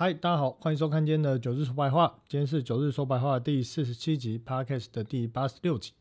嗨，大家好，欢迎收看今天的九日说白话。今天是九日说白话第四十七集，Podcast 的第八十六集。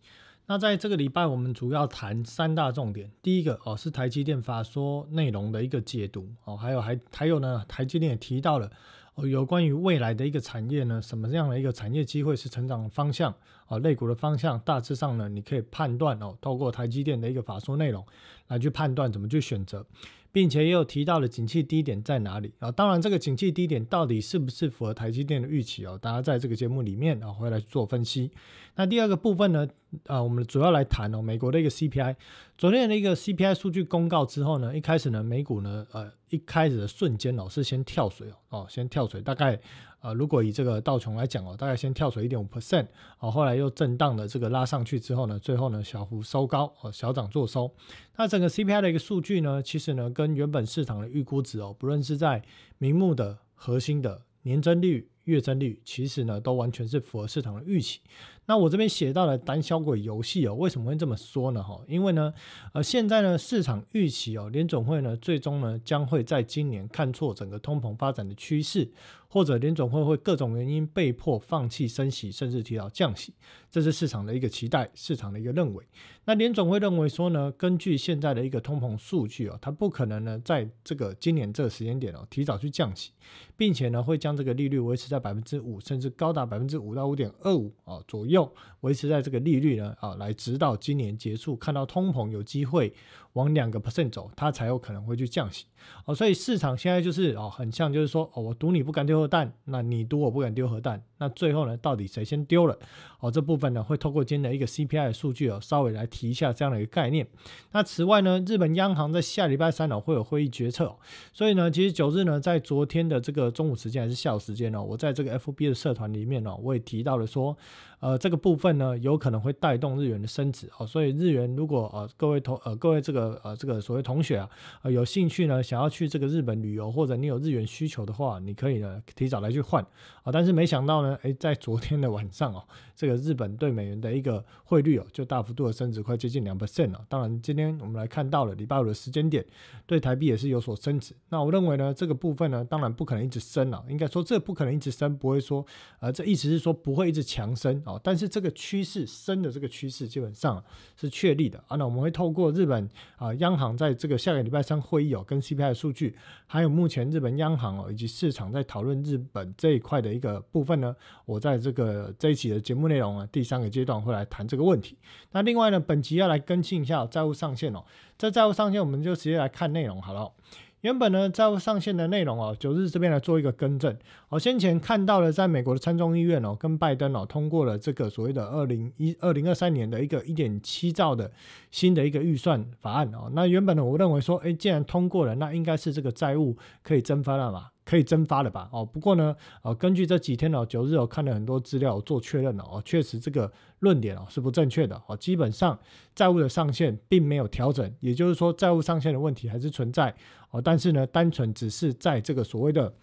那在这个礼拜，我们主要谈三大重点。第一个哦，是台积电法说内容的一个解读哦，还有还还有呢，台积电也提到了哦，有关于未来的一个产业呢，什么样的一个产业机会是成长方向啊，类股的方向，大致上呢，你可以判断哦，透过台积电的一个法说内容来去判断怎么去选择。并且也有提到了景气低点在哪里啊？当然，这个景气低点到底是不是符合台积电的预期哦？大家在这个节目里面啊回来做分析。那第二个部分呢，啊，我们主要来谈哦，美国的一个 CPI。昨天的一个 CPI 数据公告之后呢，一开始呢，美股呢，呃，一开始的瞬间哦，是先跳水哦，哦，先跳水，大概。呃，如果以这个道琼来讲哦，大概先跳水一点五 percent，哦，后来又震荡的这个拉上去之后呢，最后呢小幅收高，哦，小涨做收。那整个 CPI 的一个数据呢，其实呢跟原本市场的预估值哦，不论是在明目的核心的年增率、月增率，其实呢都完全是符合市场的预期。那我这边写到了胆小鬼游戏哦，为什么会这么说呢？哈，因为呢，呃，现在呢市场预期哦，联总会呢最终呢将会在今年看错整个通膨发展的趋势。或者联总会会各种原因被迫放弃升息，甚至提到降息，这是市场的一个期待，市场的一个认为。那联总会认为说呢，根据现在的一个通膨数据哦，它不可能呢在这个今年这个时间点哦提早去降息，并且呢会将这个利率维持在百分之五，甚至高达百分之五到五点二五啊左右，维持在这个利率呢啊来直到今年结束，看到通膨有机会往两个 percent 走，它才有可能会去降息哦。所以市场现在就是哦很像就是说哦我赌你不敢丢。核弹，那你赌我不敢丢核弹，那最后呢，到底谁先丢了？哦，这部分呢，会透过今天的一个 CPI 的数据哦，稍微来提一下这样的一个概念。那此外呢，日本央行在下礼拜三呢会有会议决策，所以呢，其实九日呢，在昨天的这个中午时间还是下午时间呢，我在这个 FB 的社团里面呢，我也提到了说。呃，这个部分呢，有可能会带动日元的升值哦，所以日元如果呃各位同呃各位这个呃这个所谓同学啊，呃有兴趣呢，想要去这个日本旅游，或者你有日元需求的话，你可以呢提早来去换啊。但是没想到呢，诶，在昨天的晚上哦，这个日本对美元的一个汇率哦，就大幅度的升值，快接近两 percent 了。当然，今天我们来看到了礼拜五的时间点，对台币也是有所升值。那我认为呢，这个部分呢，当然不可能一直升了，应该说这不可能一直升，不会说呃这意思是说不会一直强升。哦，但是这个趋势升的这个趋势基本上是确立的啊。那我们会透过日本啊央行在这个下个礼拜三会议哦，跟 CPI 的数据，还有目前日本央行哦以及市场在讨论日本这一块的一个部分呢，我在这个这一期的节目内容啊第三个阶段会来谈这个问题。那另外呢，本集要来更新一下债务上限哦。在债务上限，我们就直接来看内容好了。原本呢，债务上限的内容哦，九日这边来做一个更正。我先前看到了，在美国的参众议院哦，跟拜登哦通过了这个所谓的二零一二零二三年的一个一点七兆的新的一个预算法案哦。那原本呢，我认为说，哎，既然通过了，那应该是这个债务可以增发了嘛。可以蒸发了吧？哦，不过呢，呃，根据这几天哦，九日我看了很多资料做确认了哦，确实这个论点哦是不正确的哦。基本上债务的上限并没有调整，也就是说债务上限的问题还是存在哦。但是呢，单纯只是在这个所谓的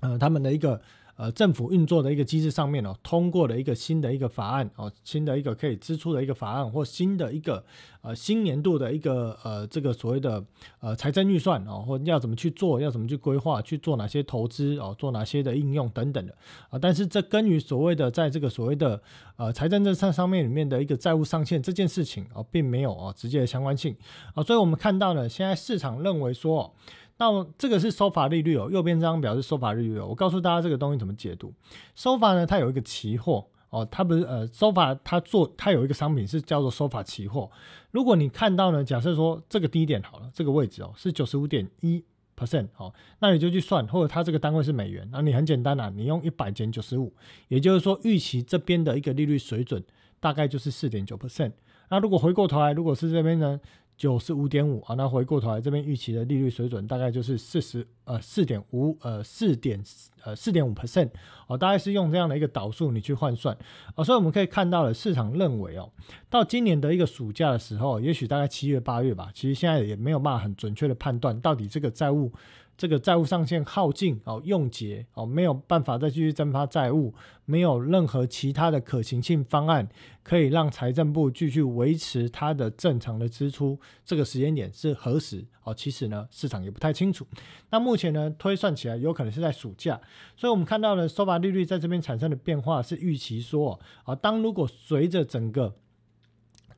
呃他们的一个。呃，政府运作的一个机制上面哦，通过了一个新的一个法案哦，新的一个可以支出的一个法案，或新的一个呃新年度的一个呃这个所谓的呃财政预算哦，或要怎么去做，要怎么去规划，去做哪些投资哦，做哪些的应用等等的啊。但是这跟于所谓的在这个所谓的呃财政政策上面里面的一个债务上限这件事情哦，并没有哦直接的相关性啊。所以我们看到呢，现在市场认为说。那这个是收法利率哦，右边这张表是收法利率哦。我告诉大家这个东西怎么解读。收法呢，它有一个期货哦，它不是呃收法，它做它有一个商品是叫做收法期货。如果你看到呢，假设说这个低点好了，这个位置哦是九十五点一 percent 哦，那你就去算，或者它这个单位是美元，那你很简单啊，你用一百减九十五，也就是说预期这边的一个利率水准大概就是四点九 percent。那如果回过头来，如果是这边呢？九十五点五啊，那回过头来这边预期的利率水准大概就是四十呃四点五呃四点呃四点五 percent 哦，大概是用这样的一个导数你去换算。啊，所以我们可以看到了市场认为哦，到今年的一个暑假的时候，也许大概七月八月吧，其实现在也没有办法很准确的判断到底这个债务这个债务上限耗尽哦，用竭哦，没有办法再继续增发债务，没有任何其他的可行性方案可以让财政部继续维持它的正常的支出，这个时间点是何时哦？其实呢，市场也不太清楚。那目前呢，推算起来有可能是在暑假，所以我们看到了收发利率在这边产生的变化是预期说啊，当如果随着整个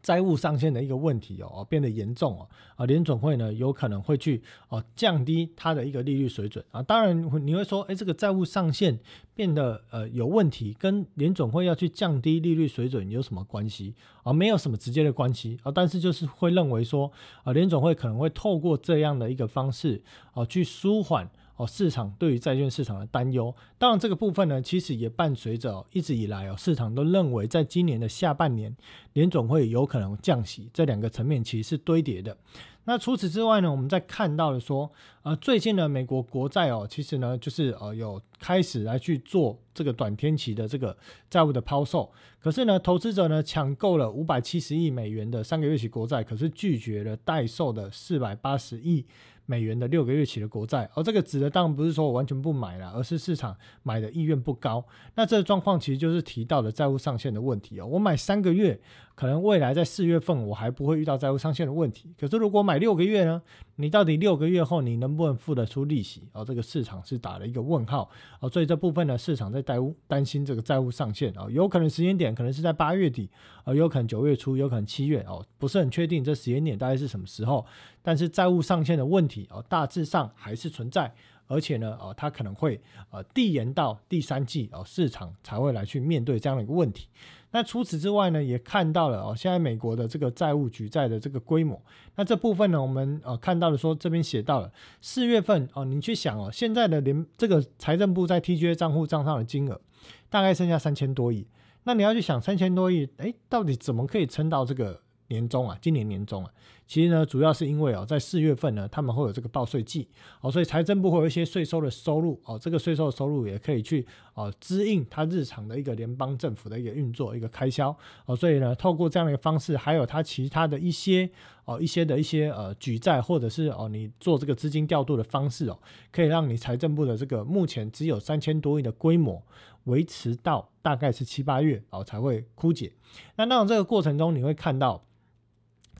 债务上限的一个问题哦，变得严重哦，啊，联总会呢有可能会去哦降低它的一个利率水准啊。当然你会说，哎，这个债务上限变得呃有问题，跟联总会要去降低利率水准有什么关系啊？没有什么直接的关系啊，但是就是会认为说啊，联总会可能会透过这样的一个方式哦去舒缓。哦，市场对于债券市场的担忧，当然这个部分呢，其实也伴随着一直以来哦，市场都认为在今年的下半年，联总会有可能降息，这两个层面其实是堆叠的。那除此之外呢，我们在看到的说，呃，最近呢，美国国债哦，其实呢，就是呃，有开始来去做这个短天期的这个债务的抛售，可是呢，投资者呢抢购了五百七十亿美元的三个月期国债，可是拒绝了代售的四百八十亿。美元的六个月期的国债，而这个指的当然不是说我完全不买了，而是市场买的意愿不高。那这个状况其实就是提到了债务上限的问题哦。我买三个月，可能未来在四月份我还不会遇到债务上限的问题。可是如果买六个月呢？你到底六个月后你能不能付得出利息？哦，这个市场是打了一个问号哦。所以这部分呢，市场在担担心这个债务上限哦，有可能时间点可能是在八月底，呃，有可能九月初，有可能七月哦，不是很确定这时间点大概是什么时候。但是债务上限的问题哦，大致上还是存在，而且呢，哦，它可能会呃递延到第三季哦，市场才会来去面对这样的一个问题。那除此之外呢，也看到了哦，现在美国的这个债务举债的这个规模。那这部分呢，我们呃看到了说这边写到了四月份哦，你去想哦，现在的联这个财政部在 TGA 账户账上的金额大概剩下三千多亿。那你要去想三千多亿，哎，到底怎么可以撑到这个年终啊？今年年终啊？其实呢，主要是因为哦，在四月份呢，他们会有这个报税季哦，所以财政部会有一些税收的收入哦，这个税收的收入也可以去哦支应它日常的一个联邦政府的一个运作一个开销哦，所以呢，透过这样的一个方式，还有它其他的一些哦一些的一些呃举债或者是哦你做这个资金调度的方式哦，可以让你财政部的这个目前只有三千多亿的规模维持到大概是七八月哦才会枯竭。那那这个过程中，你会看到。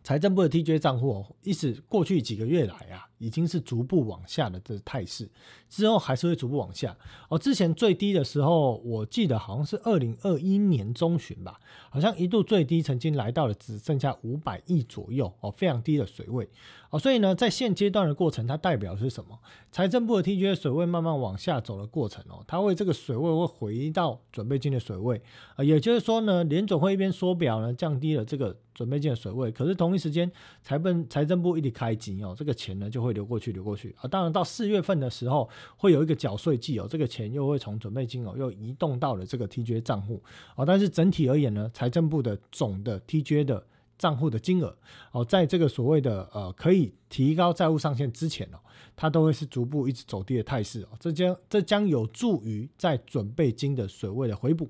财政部的 TJ 账户，意思过去几个月来啊，已经是逐步往下的这态势，之后还是会逐步往下。哦，之前最低的时候，我记得好像是二零二一年中旬吧，好像一度最低曾经来到了只剩下五百亿左右，哦，非常低的水位。哦，所以呢，在现阶段的过程，它代表是什么？财政部的 TGA 水位慢慢往下走的过程哦，它为这个水位会回到准备金的水位啊，也就是说呢，联总会一边缩表呢，降低了这个准备金的水位，可是同一时间，财政财政部一直开机哦，这个钱呢就会流过去，流过去啊。当然到四月份的时候，会有一个缴税季哦，这个钱又会从准备金哦又移动到了这个 TGA 账户哦，但是整体而言呢，财政部的总的 TGA 的。账户的金额哦，在这个所谓的呃可以提高债务上限之前哦，它都会是逐步一直走低的态势哦，这将这将有助于在准备金的水位的回补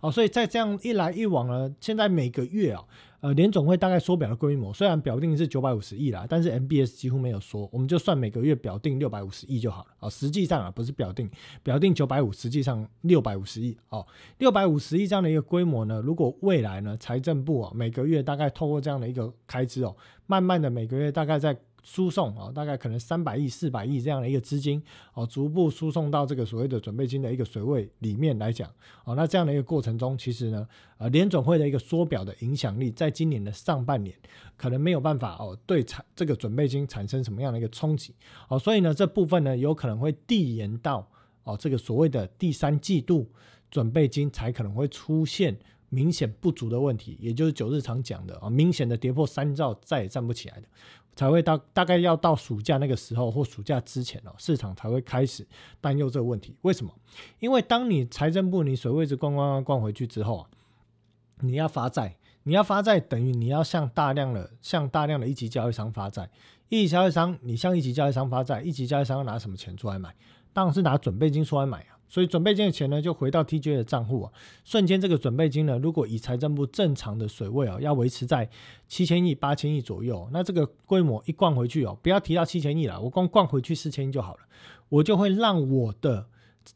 哦，所以在这样一来一往呢，现在每个月啊。呃，联总会大概缩表的规模，虽然表定是九百五十亿啦，但是 MBS 几乎没有缩，我们就算每个月表定六百五十亿就好了啊。实际上啊，不是表定，表定九百五，实际上六百五十亿哦。六百五十亿这样的一个规模呢，如果未来呢，财政部啊每个月大概透过这样的一个开支哦，慢慢的每个月大概在。输送啊，大概可能三百亿、四百亿这样的一个资金哦，逐步输送到这个所谓的准备金的一个水位里面来讲哦，那这样的一个过程中，其实呢，呃，联总会的一个缩表的影响力，在今年的上半年可能没有办法哦，对产这个准备金产生什么样的一个冲击哦，所以呢，这部分呢，有可能会递延到哦，这个所谓的第三季度准备金才可能会出现。明显不足的问题，也就是九日常讲的啊，明显的跌破三兆再也站不起来的，才会到大概要到暑假那个时候或暑假之前哦，市场才会开始担忧这个问题。为什么？因为当你财政部你水位子逛逛逛逛回去之后啊，你要发债，你要发债等于你要向大量的向大量的一级交易商发债，一级交易商你向一级交易商发债，一级交易商要拿什么钱出来买？当然是拿准备金出来买啊。所以准备金的钱呢，就回到 TGA 的账户啊，瞬间这个准备金呢，如果以财政部正常的水位啊，要维持在七千亿、八千亿左右，那这个规模一灌回去哦，不要提到七千亿了，我光灌回去四千亿就好了，我就会让我的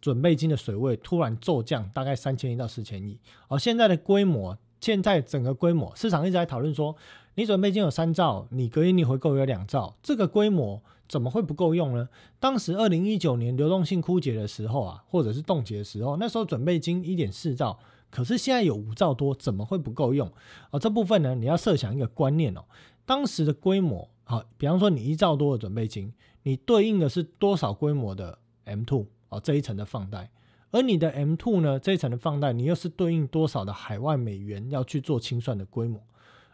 准备金的水位突然骤降，大概三千亿到四千亿。而现在的规模，现在整个规模，市场一直在讨论说，你准备金有三兆，你隔夜逆回购有两兆，这个规模。怎么会不够用呢？当时二零一九年流动性枯竭的时候啊，或者是冻结的时候，那时候准备金一点四兆，可是现在有五兆多，怎么会不够用？啊，这部分呢，你要设想一个观念哦，当时的规模，好，比方说你一兆多的准备金，你对应的是多少规模的 M two 哦这一层的放贷，而你的 M two 呢这一层的放贷，你又是对应多少的海外美元要去做清算的规模？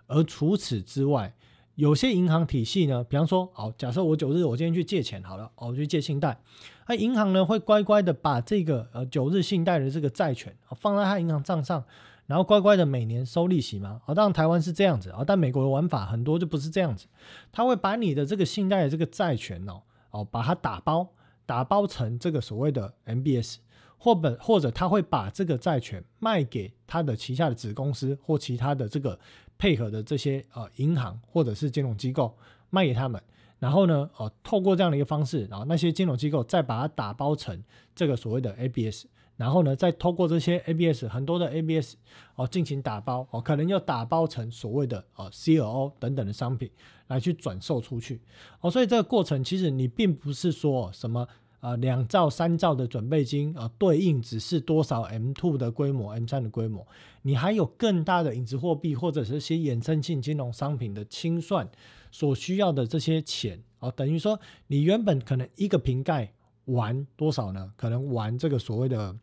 而除此之外，有些银行体系呢，比方说，好，假设我九日我今天去借钱好了，我去借信贷，那银行呢会乖乖的把这个呃九日信贷的这个债权放在他银行账上，然后乖乖的每年收利息吗？啊，当然台湾是这样子啊，但美国的玩法很多就不是这样子，他会把你的这个信贷的这个债权哦哦把它打包，打包成这个所谓的 MBS，或本或者他会把这个债权卖给他的旗下的子公司或其他的这个。配合的这些呃银行或者是金融机构卖给他们，然后呢，哦，透过这样的一个方式，然后那些金融机构再把它打包成这个所谓的 ABS，然后呢，再透过这些 ABS 很多的 ABS 哦进行打包哦，可能又打包成所谓的呃 CLO 等等的商品来去转售出去哦，所以这个过程其实你并不是说什么。啊，两兆、三兆的准备金啊，对应只是多少 M two 的规模、M 三的规模，你还有更大的影子货币或者是些衍生性金融商品的清算所需要的这些钱啊，等于说你原本可能一个瓶盖玩多少呢？可能玩这个所谓的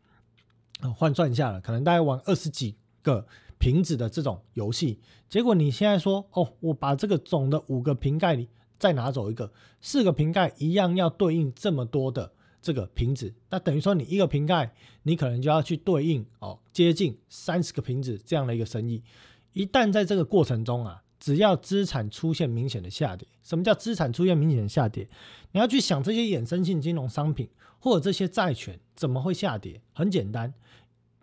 换算一下了，可能大概玩二十几个瓶子的这种游戏，结果你现在说哦，我把这个总的五个瓶盖里。再拿走一个，四个瓶盖一样要对应这么多的这个瓶子，那等于说你一个瓶盖，你可能就要去对应哦，接近三十个瓶子这样的一个生意。一旦在这个过程中啊，只要资产出现明显的下跌，什么叫资产出现明显的下跌？你要去想这些衍生性金融商品或者这些债权怎么会下跌？很简单，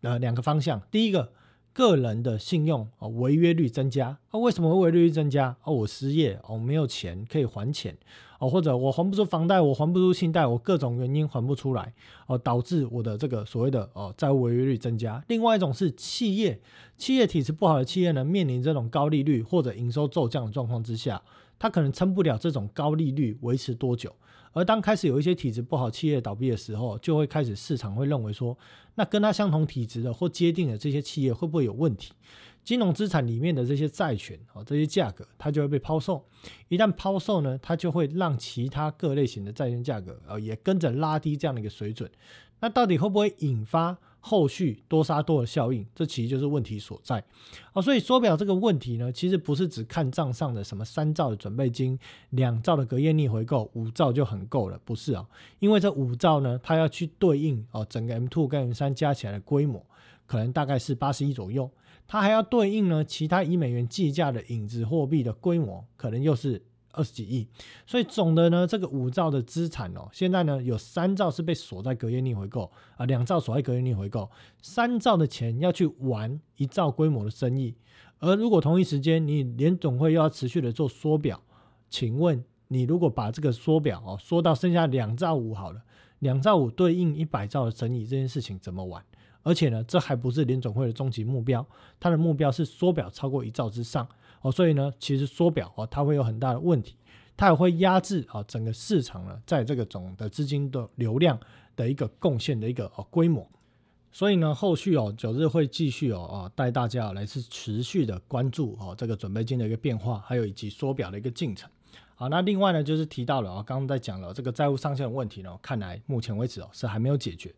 呃，两个方向，第一个。个人的信用啊，违约率增加啊？为什么会违约率增加？啊，我失业哦，没有钱可以还钱哦，或者我还不出房贷，我还不出信贷，我各种原因还不出来哦，导致我的这个所谓的哦债务违约率增加。另外一种是企业，企业体质不好的企业呢，面临这种高利率或者营收骤降的状况之下，它可能撑不了这种高利率维持多久。而当开始有一些体质不好企业倒闭的时候，就会开始市场会认为说，那跟它相同体质的或接定的这些企业会不会有问题？金融资产里面的这些债权啊，这些价格它就会被抛售。一旦抛售呢，它就会让其他各类型的债券价格啊也跟着拉低这样的一个水准。那到底会不会引发？后续多杀多的效应，这其实就是问题所在啊。所以缩表这个问题呢，其实不是只看账上的什么三兆的准备金、两兆的隔夜逆回购、五兆就很够了，不是啊？因为这五兆呢，它要去对应哦，整个 M two 跟 M 三加起来的规模，可能大概是八十亿左右，它还要对应呢其他以美元计价的影子货币的规模，可能又是。二十几亿，所以总的呢，这个五兆的资产哦，现在呢有三兆是被锁在隔夜逆回购啊，两兆锁在隔夜逆回购，三兆的钱要去玩一兆规模的生意。而如果同一时间你联总会又要持续的做缩表，请问你如果把这个缩表哦缩到剩下两兆五好了，两兆五对应一百兆的生意，这件事情怎么玩？而且呢，这还不是联总会的终极目标，它的目标是缩表超过一兆之上。哦，所以呢，其实缩表哦，它会有很大的问题，它也会压制啊整个市场呢，在这个总的资金的流量的一个贡献的一个哦规模。所以呢，后续哦九日会继续哦啊带大家来是持续的关注哦这个准备金的一个变化，还有以及缩表的一个进程。好，那另外呢就是提到了啊，刚刚在讲了这个债务上限的问题呢，看来目前为止哦是还没有解决。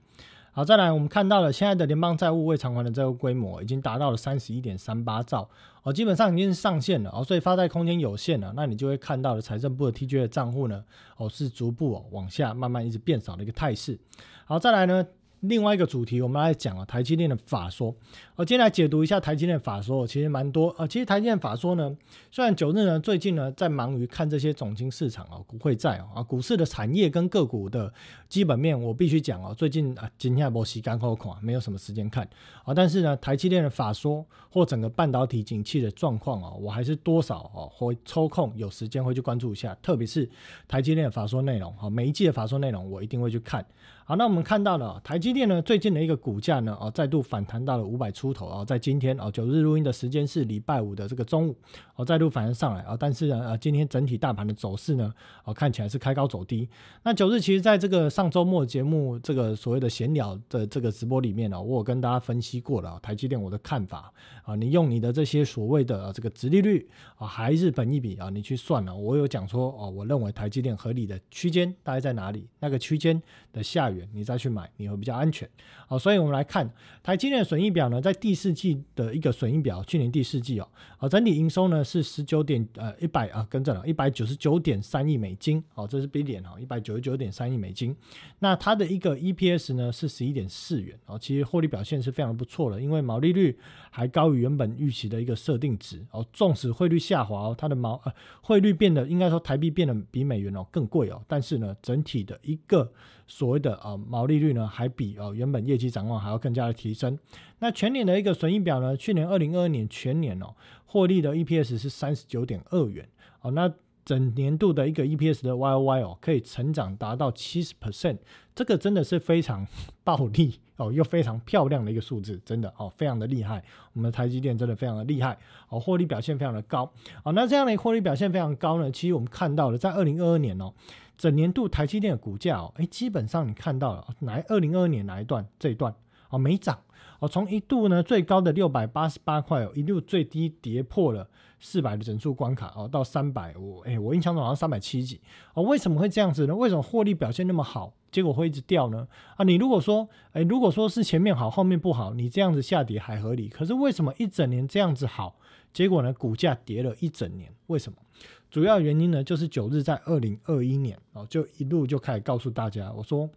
好，再来，我们看到了现在的联邦债务未偿还的债务规模已经达到了三十一点三八兆，哦，基本上已经是上限了，哦，所以发债空间有限了，那你就会看到了财政部的 TGA 账户呢，哦，是逐步哦往下慢慢一直变少的一个态势。好，再来呢，另外一个主题，我们来讲啊，台积电的法说。我今天来解读一下台积电法说，其实蛮多啊。其实台积电法说呢，虽然九日呢最近呢在忙于看这些总经市场啊、股会债啊、股市的产业跟个股的基本面，我必须讲哦，最近啊今天波洗干后款，没有什么时间看啊。但是呢，台积电的法说或整个半导体景气的状况啊，我还是多少哦会抽空有时间会去关注一下，特别是台积电的法说内容啊，每一季的法说内容我一定会去看。好，那我们看到了台积电呢，最近的一个股价呢，哦，再度反弹到了五百出头啊，在今天哦，九日录音的时间是礼拜五的这个中午，哦，再度反弹上来啊，但是呢，呃，今天整体大盘的走势呢，哦，看起来是开高走低。那九日其实在这个上周末节目这个所谓的闲聊的这个直播里面呢，我有跟大家分析过了台积电我的看法啊，你用你的这些所谓的这个殖利率啊，还是本益比啊，你去算了，我有讲说哦，我认为台积电合理的区间大概在哪里，那个区间的下缘。你再去买，你会比较安全。好，所以我们来看台积电的损益表呢，在第四季的一个损益表，去年第四季哦，啊，整体营收呢是十九点呃一百啊，跟着了一百九十九点三亿美金，哦，这是 B 点哈，一百九十九点三亿美金。那它的一个 EPS 呢是十一点四元，哦，其实获利表现是非常不错的，因为毛利率还高于原本预期的一个设定值哦，纵使汇率下滑哦，它的毛呃汇率变得应该说台币变得比美元哦更贵哦，但是呢，整体的一个所谓的啊毛利率呢，还比哦原本业绩展望还要更加的提升。那全年的一个损益表呢，去年二零二二年全年哦，获利的 EPS 是三十九点二元哦。那整年度的一个 EPS 的 YOY 哦，可以成长达到七十 percent，这个真的是非常 暴利哦，一个非常漂亮的一个数字，真的哦，非常的厉害。我们的台积电真的非常的厉害哦，获利表现非常的高哦。那这样的获利表现非常高呢，其实我们看到了在二零二二年哦。整年度台积电的股价哦，哎，基本上你看到了哪二零二二年哪一段这一段哦没涨哦，从一度呢最高的六百八十八块哦，一路最低跌破了四百的整数关卡哦，到三百我哎我印象中好像三百七几哦，为什么会这样子呢？为什么获利表现那么好，结果会一直掉呢？啊，你如果说哎如果说是前面好后面不好，你这样子下跌还合理，可是为什么一整年这样子好，结果呢股价跌了一整年？为什么？主要原因呢，就是九日在二零二一年哦，就一路就开始告诉大家，我说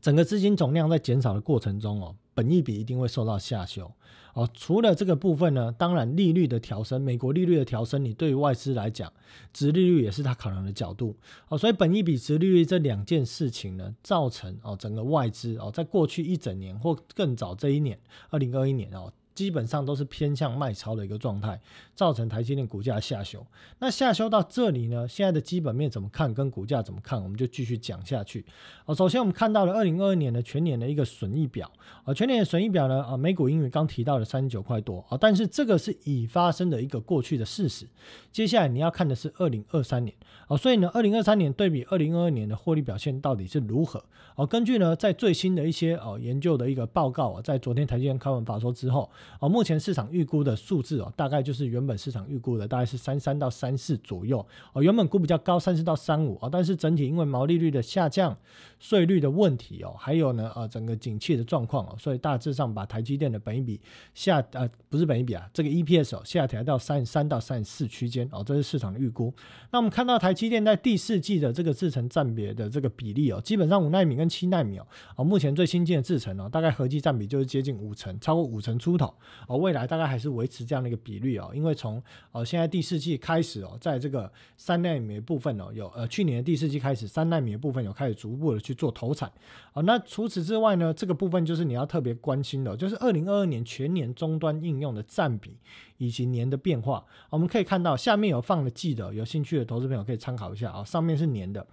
整个资金总量在减少的过程中哦，本益比一定会受到下修哦。除了这个部分呢，当然利率的调升，美国利率的调升，你对于外资来讲，殖利率也是它考量的角度哦。所以本益比、殖利率这两件事情呢，造成哦整个外资哦，在过去一整年或更早这一年，二零二一年哦。基本上都是偏向卖超的一个状态，造成台积电股价下修。那下修到这里呢？现在的基本面怎么看？跟股价怎么看？我们就继续讲下去。哦，首先我们看到了二零二二年的全年的一个损益表。啊，全年的损益表呢？啊，美股英语刚提到了三十九块多。啊，但是这个是已发生的一个过去的事实。接下来你要看的是二零二三年。哦，所以呢，二零二三年对比二零二二年的获利表现到底是如何？哦，根据呢，在最新的一些哦研究的一个报告啊，在昨天台积电开完法说之后。哦，目前市场预估的数字哦，大概就是原本市场预估的大概是三三到三四左右哦，原本估比较高三四到三五哦，但是整体因为毛利率的下降、税率的问题哦，还有呢呃整个景气的状况哦，所以大致上把台积电的本益比下呃不是本益比啊，这个 EPS 哦下调到三十三到三十四区间哦，这是市场的预估。那我们看到台积电在第四季的这个制程占比的这个比例哦，基本上五纳米跟七纳米哦，哦目前最新进的制程哦，大概合计占比就是接近五成，超过五成出头。哦，未来大概还是维持这样的一个比率哦，因为从呃现在第四季开始哦，在这个三纳米的部分哦，有呃去年的第四季开始，三纳米的部分有开始逐步的去做投产啊。那除此之外呢，这个部分就是你要特别关心的，就是二零二二年全年终端应用的占比以及年的变化。我们可以看到下面有放了记得，有兴趣的投资朋友可以参考一下啊。上面是年的。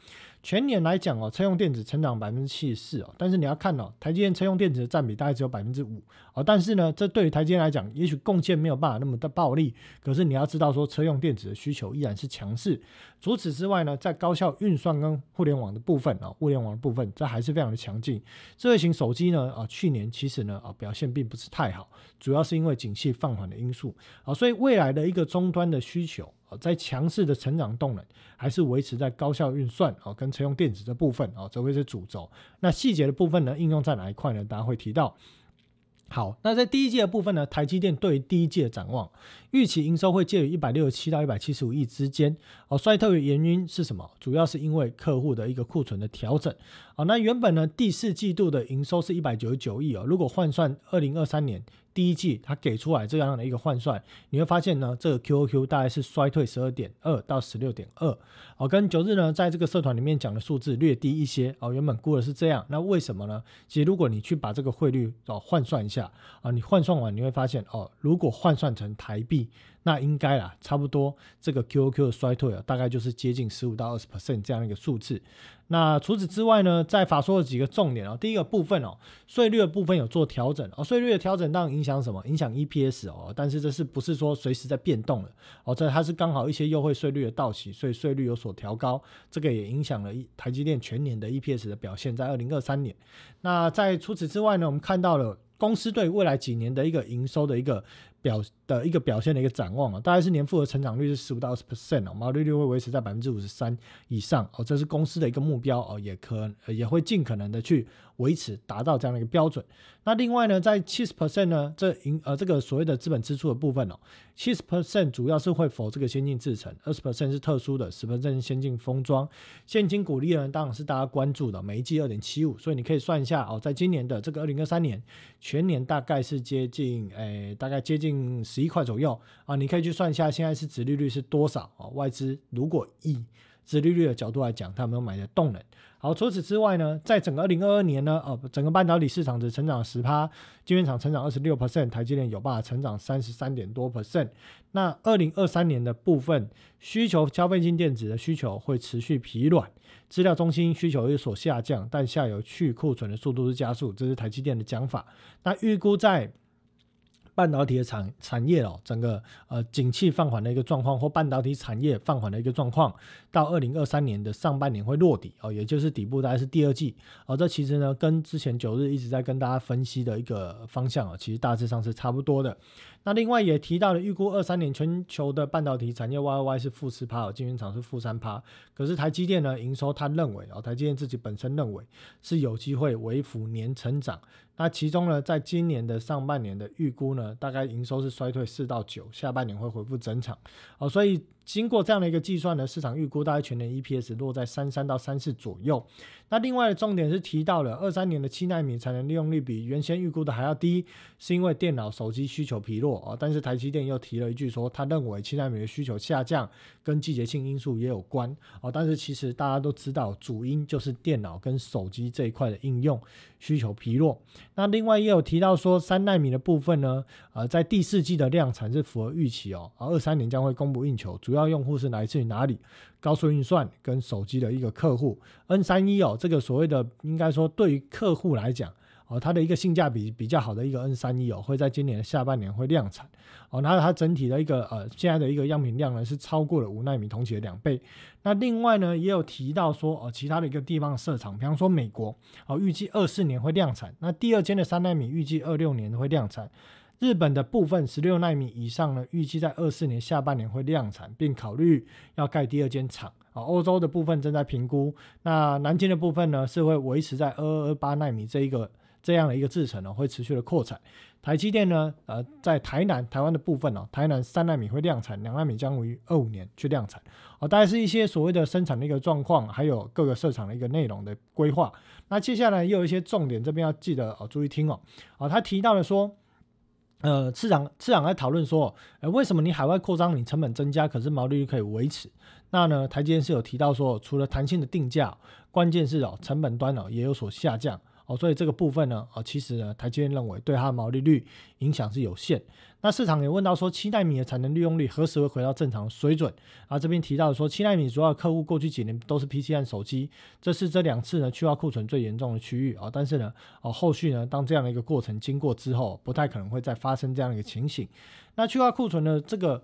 全年来讲哦，车用电子成长百分之七十四哦，但是你要看哦，台积电车用电子的占比大概只有百分之五哦，但是呢，这对于台积电来讲，也许贡献没有办法那么的暴利，可是你要知道说，车用电子的需求依然是强势。除此之外呢，在高效运算跟互联网的部分啊，物联网的部分，这还是非常的强劲。智慧型手机呢啊，去年其实呢啊表现并不是太好，主要是因为景气放缓的因素啊，所以未来的一个终端的需求啊。在强势的成长动能，还是维持在高效运算啊，跟车用电子的部分啊，这会是主轴。那细节的部分呢，应用在哪一块呢？大家会提到。好，那在第一季的部分呢，台积电对第一季的展望，预期营收会介于一百六十七到一百七十五亿之间。哦，衰退的原因是什么？主要是因为客户的一个库存的调整。哦，那原本呢第四季度的营收是一百九十九亿哦，如果换算二零二三年。第一季它给出来这样的一个换算，你会发现呢，这个 QOQ 大概是衰退十二点二到十六点二，哦，跟九日呢在这个社团里面讲的数字略低一些哦，原本估的是这样，那为什么呢？其实如果你去把这个汇率哦换算一下啊，你换算完你会发现哦，如果换算成台币。那应该啦，差不多这个 QOQ 的衰退啊，大概就是接近十五到二十 percent 这样的一个数字。那除此之外呢，在法说的几个重点哦，第一个部分哦，税率的部分有做调整哦，税率的调整当然影响什么？影响 EPS 哦，但是这是不是说随时在变动的哦？这它是刚好一些优惠税率的到期，所以税率有所调高，这个也影响了台积电全年的 EPS 的表现，在二零二三年。那在除此之外呢，我们看到了公司对未来几年的一个营收的一个。表的一个表现的一个展望啊，大概是年复合成长率是十五到二十 percent 哦，毛利率会维持在百分之五十三以上哦，这是公司的一个目标哦，也可也会尽可能的去维持达到这样的一个标准。那另外呢，在七十 percent 呢，这营呃这个所谓的资本支出的部分哦，七十 percent 主要是会否这个先进制程，二十 percent 是特殊的，十 percent 先进封装。现金股利呢，当然是大家关注的，每一季二点七五，所以你可以算一下哦，在今年的这个二零二三年全年大概是接近诶，大概接近。嗯，十一块左右啊，你可以去算一下，现在是殖利率是多少啊？外资如果以殖利率的角度来讲，它有没有买的动能？好，除此之外呢，在整个二零二二年呢，哦，整个半导体市场只成长十趴，晶圆厂成长二十六 percent，台积电有办法成长三十三点多 percent。那二零二三年的部分需求，消费性电子的需求会持续疲软，资料中心需求有所下降，但下游去库存的速度是加速，这是台积电的讲法。那预估在半导体的产产业哦，整个呃景气放缓的一个状况，或半导体产业放缓的一个状况，到二零二三年的上半年会落底哦，也就是底部大概是第二季哦。这其实呢，跟之前九日一直在跟大家分析的一个方向哦，其实大致上是差不多的。那另外也提到了，预估二三年全球的半导体产业 Y Y 是负四趴，晶圆厂是负三趴。可是台积电呢，营收他认为哦，台积电自己本身认为是有机会微幅年成长。那其中呢，在今年的上半年的预估呢，大概营收是衰退四到九，下半年会恢复增长。哦，所以经过这样的一个计算呢，市场预估大概全年 EPS 落在三三到三四左右。那另外的重点是提到了二三年的七纳米产能利用率比原先预估的还要低，是因为电脑、手机需求疲弱哦。但是台积电又提了一句说，他认为七纳米的需求下降跟季节性因素也有关哦。但是其实大家都知道，主因就是电脑跟手机这一块的应用需求疲弱。那另外也有提到说，三纳米的部分呢，呃，在第四季的量产是符合预期哦，而二三年将会供不应求，主要用户是来自于哪里？高速运算跟手机的一个客户，N 三一哦，这个所谓的应该说对于客户来讲哦，它的一个性价比比较好的一个 N 三一哦，会在今年的下半年会量产哦，那它整体的一个呃现在的一个样品量呢是超过了五纳米同期的两倍。那另外呢也有提到说哦，其他的一个地方设厂，比方说美国哦，预计二四年会量产，那第二间的三纳米预计二六年会量产。日本的部分十六纳米以上呢，预计在二四年下半年会量产，并考虑要盖第二间厂。啊，欧洲的部分正在评估。那南京的部分呢，是会维持在二二八纳米这一个这样的一个制程呢，会持续的扩产。台积电呢，呃，在台南台湾的部分哦，台南三纳米会量产，两纳米将于二五年去量产。哦，大概是一些所谓的生产的一个状况，还有各个设厂的一个内容的规划。那接下来又有一些重点，这边要记得哦，注意听哦。啊，他提到了说。呃，市场市场在讨论说，呃，为什么你海外扩张，你成本增加，可是毛利率可以维持？那呢，台积电是有提到说，除了弹性的定价，关键是哦，成本端哦也有所下降。哦，所以这个部分呢，哦，其实呢，台积电认为对它的毛利率影响是有限。那市场也问到说，七纳米的产能利用率何时会回到正常水准？啊，这边提到说，七纳米主要客户过去几年都是 PC 和手机，这是这两次呢去化库存最严重的区域啊。但是呢，哦，后续呢，当这样的一个过程经过之后，不太可能会再发生这样的一个情形。那去化库存呢，这个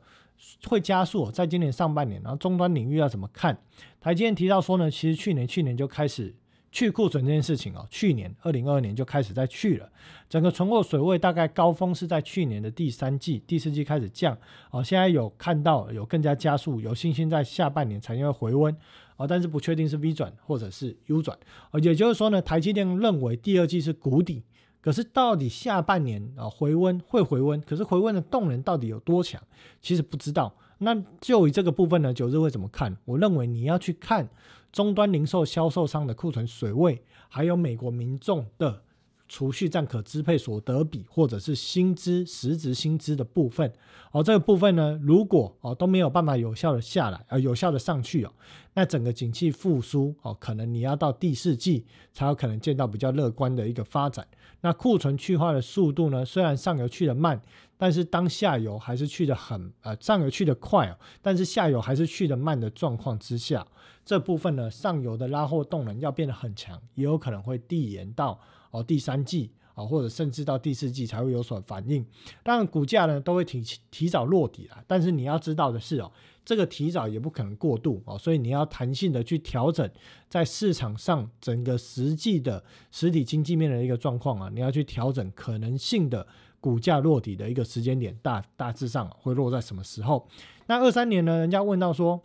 会加速在今年上半年。然后终端领域要怎么看？台积电提到说呢，其实去年去年就开始。去库存这件事情哦，去年二零二二年就开始在去了，整个存货水位大概高峰是在去年的第三季、第四季开始降哦，现在有看到有更加加速，有信心在下半年产业会回温哦，但是不确定是 V 转或者是 U 转哦，也就是说呢，台积电认为第二季是谷底，可是到底下半年啊回温会回温，可是回温的动能到底有多强，其实不知道。那就以这个部分呢，九日会怎么看？我认为你要去看。终端零售销售商的库存水位，还有美国民众的。储蓄占可支配所得比，或者是薪资实质薪资的部分，哦，这个部分呢，如果哦都没有办法有效的下来，呃，有效的上去哦，那整个景气复苏哦，可能你要到第四季才有可能见到比较乐观的一个发展。那库存去化的速度呢，虽然上游去的慢，但是当下游还是去的很，呃，上游去的快哦，但是下游还是去的慢的状况之下，这部分呢，上游的拉货动能要变得很强，也有可能会递延到。哦，第三季啊，或者甚至到第四季才会有所反应。当然，股价呢都会提提早落底了。但是你要知道的是哦，这个提早也不可能过度哦，所以你要弹性的去调整在市场上整个实际的实体经济面的一个状况啊，你要去调整可能性的股价落底的一个时间点，大大致上会落在什么时候？那二三年呢？人家问到说，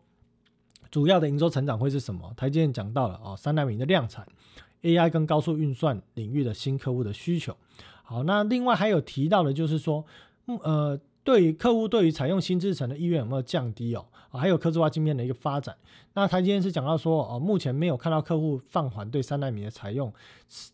主要的营收成长会是什么？台积电讲到了哦，三纳米的量产。AI 跟高速运算领域的新客户的需求，好，那另外还有提到的，就是说，嗯呃，对于客户对于采用新制程的意愿有没有降低哦？啊，还有科技化晶片的一个发展。那他今天是讲到说，哦，目前没有看到客户放缓对三纳米的采用，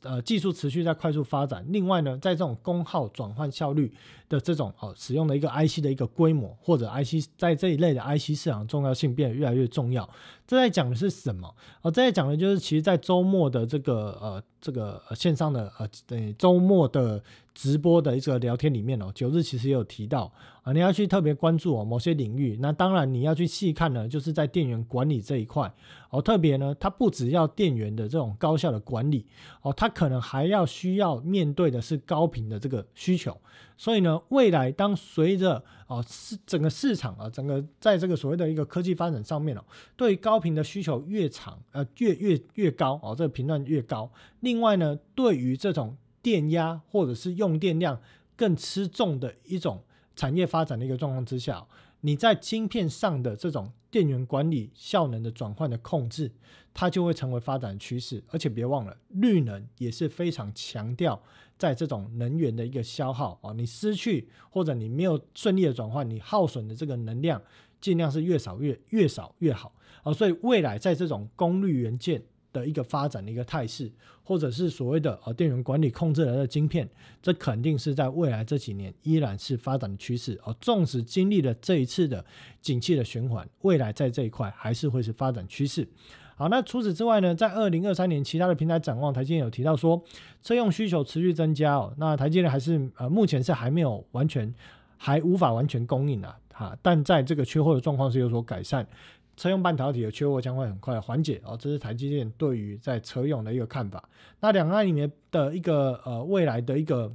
呃，技术持续在快速发展。另外呢，在这种功耗转换效率的这种哦，使用的一个 IC 的一个规模，或者 IC 在这一类的 IC 市场重要性变得越来越重要。这在讲的是什么？哦，这在讲的就是，其实，在周末的这个呃这个线上的呃等周末的直播的一个聊天里面哦，九日其实也有提到啊，你要去特别关注哦某些领域。那当然你要去细看呢，就是在电源管理这一块哦，特别呢，它不只要电源的这种高效的管理哦，它可能还要需要面对的是高频的这个需求。所以呢，未来当随着哦市整个市场啊，整个在这个所谓的一个科技发展上面哦，对高频的需求越长呃越越越高哦，这个频段越高。另外呢，对于这种电压或者是用电量更吃重的一种产业发展的一个状况之下，你在晶片上的这种电源管理效能的转换的控制，它就会成为发展趋势。而且别忘了，绿能也是非常强调。在这种能源的一个消耗啊，你失去或者你没有顺利的转换，你耗损的这个能量尽量是越少越越少越好啊。所以未来在这种功率元件的一个发展的一个态势，或者是所谓的呃电源管理控制人的晶片，这肯定是在未来这几年依然是发展的趋势啊。纵使经历了这一次的景气的循环，未来在这一块还是会是发展趋势。好，那除此之外呢，在二零二三年其他的平台展望，台积电有提到说，车用需求持续增加哦。那台积电还是呃，目前是还没有完全，还无法完全供应啊，哈。但在这个缺货的状况是有所改善，车用半导体的缺货将会很快缓解哦。这是台积电对于在车用的一个看法。那两岸里面的一个呃未来的一个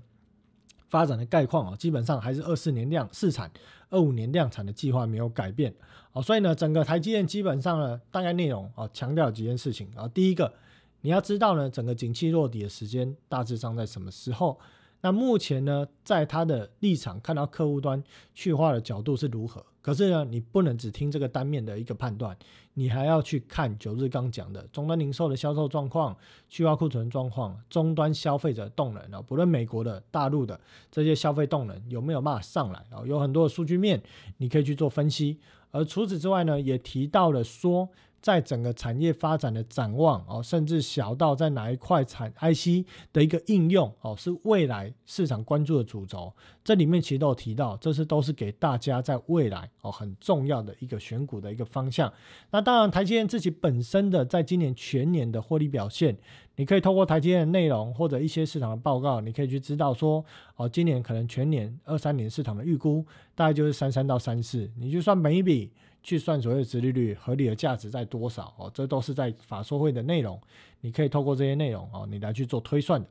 发展的概况啊，基本上还是二四年量试产。二五年量产的计划没有改变，哦，所以呢，整个台积电基本上呢，大概内容啊，强调几件事情啊。第一个，你要知道呢，整个景气落底的时间大致上在什么时候？那目前呢，在他的立场看到客户端去化的角度是如何？可是呢，你不能只听这个单面的一个判断，你还要去看九日刚讲的终端零售的销售状况、去化库存状况、终端消费者动能啊，不论美国的、大陆的这些消费动能有没有办法上来啊，有很多的数据面你可以去做分析。而除此之外呢，也提到了说。在整个产业发展的展望哦，甚至小到在哪一块产 IC 的一个应用哦，是未来市场关注的主轴。这里面其实都有提到，这是都是给大家在未来哦很重要的一个选股的一个方向。那当然，台积电自己本身的在今年全年的获利表现，你可以透过台积电的内容或者一些市场的报告，你可以去知道说哦，今年可能全年二三年市场的预估大概就是三三到三四，你就算每一笔。去算所谓的殖利率合理的价值在多少哦，这都是在法说会的内容，你可以透过这些内容哦，你来去做推算的。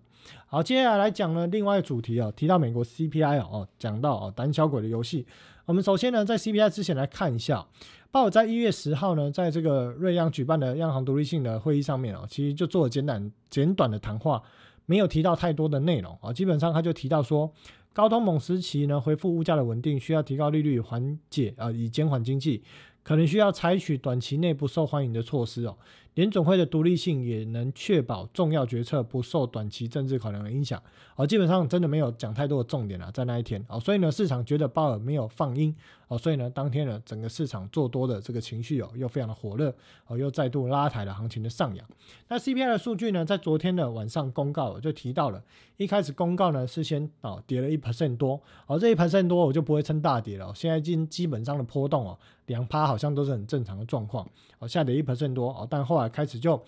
好，接下来来讲呢，另外一个主题哦，提到美国 CPI 哦，讲到哦胆小鬼的游戏。我们首先呢，在 CPI 之前来看一下，鲍尔在一月十号呢，在这个瑞央举办的央行独立性的会议上面哦，其实就做了简短简短的谈话，没有提到太多的内容啊，基本上他就提到说。高通膨时期呢，恢复物价的稳定，需要提高利率缓解啊，以减缓经济。可能需要采取短期内不受欢迎的措施哦。联总会的独立性也能确保重要决策不受短期政治考量的影响。哦，基本上真的没有讲太多的重点了，在那一天哦，所以呢，市场觉得鲍尔没有放鹰哦，所以呢，当天呢，整个市场做多的这个情绪哦，又非常的火热哦，又再度拉抬了行情的上扬。那 CPI 的数据呢，在昨天的晚上公告就提到了，一开始公告呢是先哦跌了一 percent 多，哦这一 percent 多我就不会称大跌了，现在经基本上的波动哦。两趴好像都是很正常的状况，哦，下跌一 percent 多哦，但后来开始就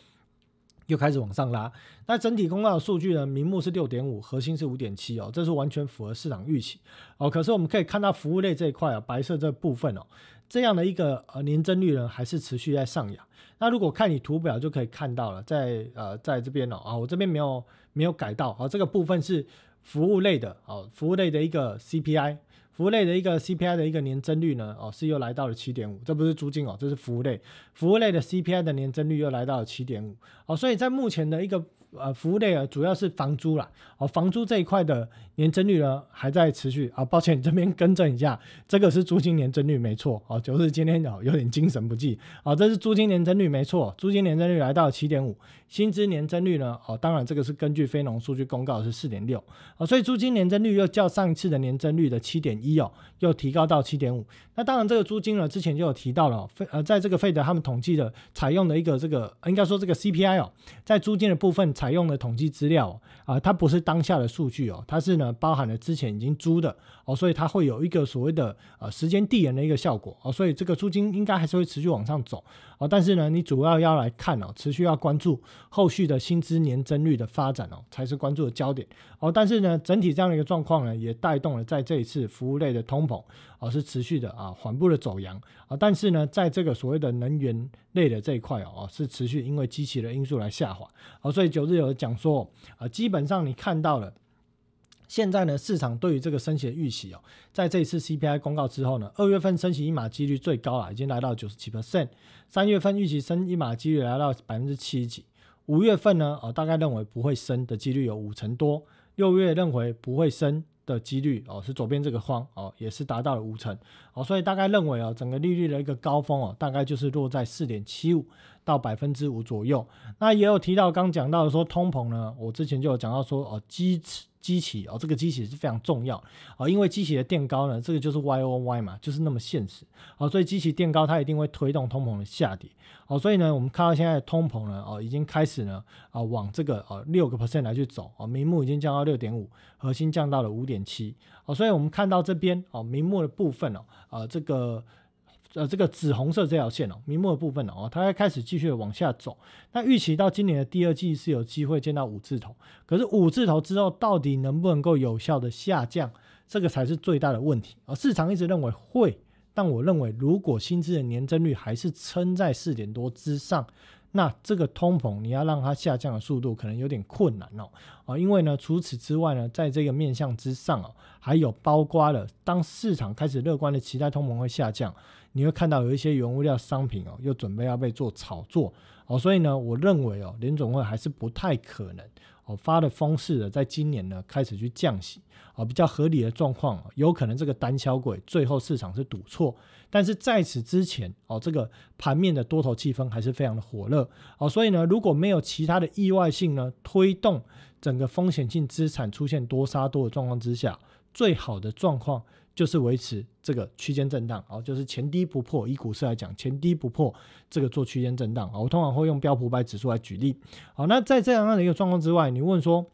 又开始往上拉。那整体公告的数据呢，明目是六点五，核心是五点七哦，这是完全符合市场预期哦。可是我们可以看到服务类这一块啊，白色这部分哦，这样的一个呃年增率呢，还是持续在上扬。那如果看你图表就可以看到了，在呃在这边哦啊，我这边没有没有改到啊，这个部分是服务类的哦，服务类的一个 CPI。服务类的一个 CPI 的一个年增率呢，哦是又来到了七点五，这不是租金哦，这是服务类，服务类的 CPI 的年增率又来到了七点五，哦，所以在目前的一个。呃，服务类啊，主要是房租啦。哦，房租这一块的年增率呢还在持续啊。抱歉，这边更正一下，这个是租金年增率没错哦，就是今天哦有点精神不济哦，这是租金年增率没错，租金年增率来到七点五，薪资年增率呢哦，当然这个是根据非农数据公告是四点六哦，所以租金年增率又较上一次的年增率的七点一哦，又提高到七点五。那当然这个租金呢之前就有提到了，费呃在这个费德他们统计的采用的一个这个应该说这个 CPI 哦，在租金的部分。采用的统计资料啊，它不是当下的数据哦，它是呢包含了之前已经租的哦，所以它会有一个所谓的呃时间递延的一个效果哦，所以这个租金应该还是会持续往上走。哦，但是呢，你主要要来看哦，持续要关注后续的薪资年增率的发展哦，才是关注的焦点哦，但是呢，整体这样的一个状况呢，也带动了在这一次服务类的通膨。而是持续的啊，缓步的走阳啊，但是呢，在这个所谓的能源类的这一块哦，是持续因为机器的因素来下滑啊，所以九日有讲说啊，基本上你看到了，现在呢，市场对于这个升息的预期哦，在这一次 CPI 公告之后呢，二月份升息一码几率最高了，已经来到九十七 percent，三月份预期升一码几率来到百分之七十几，五月份呢，哦，大概认为不会升的几率有五成多，六月认为不会升。的几率哦，是左边这个框哦，也是达到了五成哦，所以大概认为哦，整个利率的一个高峰哦，大概就是落在四点七五到百分之五左右。那也有提到刚讲到的说通膨呢，我之前就有讲到说哦，基机器哦，这个机器是非常重要。啊，因为机器的垫高呢，这个就是 Y O Y 嘛，就是那么现实。哦，所以机器垫高它一定会推动通膨的下跌。哦，所以呢，我们看到现在的通膨呢哦，已经开始呢啊往这个呃六个 percent 来去走。哦，明目已经降到六点五，核心降到了五点七。哦，所以我们看到这边哦，明目的部分哦，呃这个。呃，这个紫红色这条线哦，明末的部分哦，它会开始继续往下走。那预期到今年的第二季是有机会见到五字头，可是五字头之后到底能不能够有效的下降，这个才是最大的问题。而市场一直认为会，但我认为如果薪资的年增率还是撑在四点多之上。那这个通膨你要让它下降的速度可能有点困难哦，啊，因为呢，除此之外呢，在这个面向之上哦，还有包括了当市场开始乐观的期待通膨会下降，你会看到有一些原物料商品哦，又准备要被做炒作哦，所以呢，我认为哦，联总会还是不太可能哦。发的风式的，在今年呢开始去降息啊，比较合理的状况，有可能这个单销轨最后市场是赌错，但是在此之前哦，这个盘面的多头气氛还是非常的火热哦，所以呢，如果没有其他的意外性呢，推动整个风险性资产出现多杀多的状况之下，最好的状况。就是维持这个区间震荡哦，就是前低不破。以股市来讲，前低不破，这个做区间震荡啊。我通常会用标普百指数来举例。好，那在这样的一个状况之外，你问说，